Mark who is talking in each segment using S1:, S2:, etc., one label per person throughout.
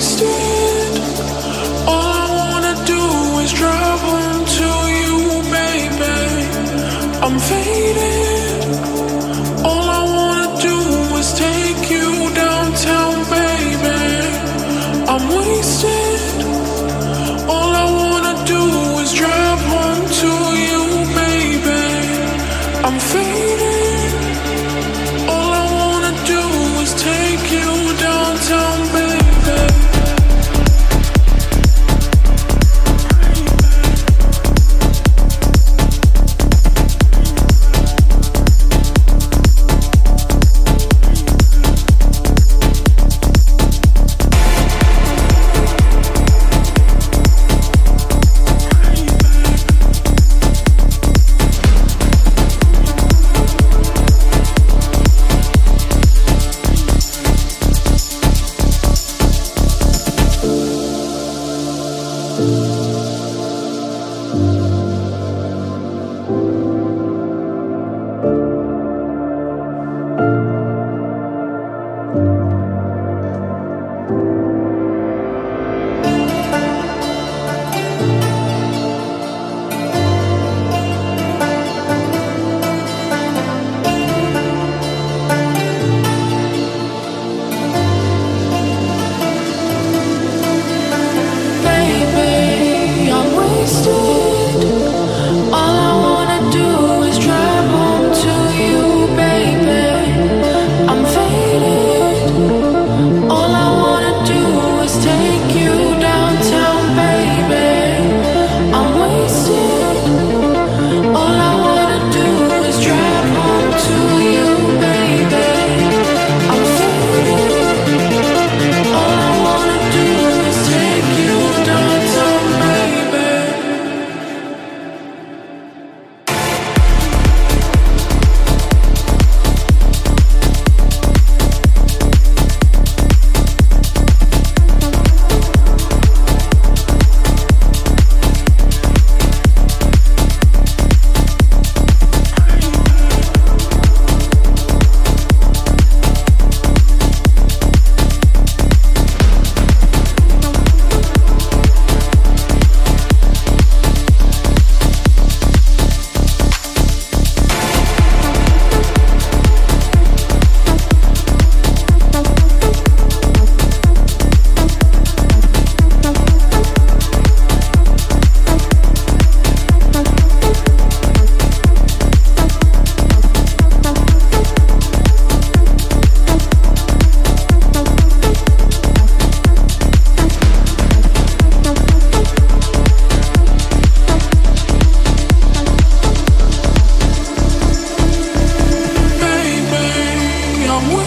S1: strange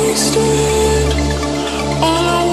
S1: wasted. All I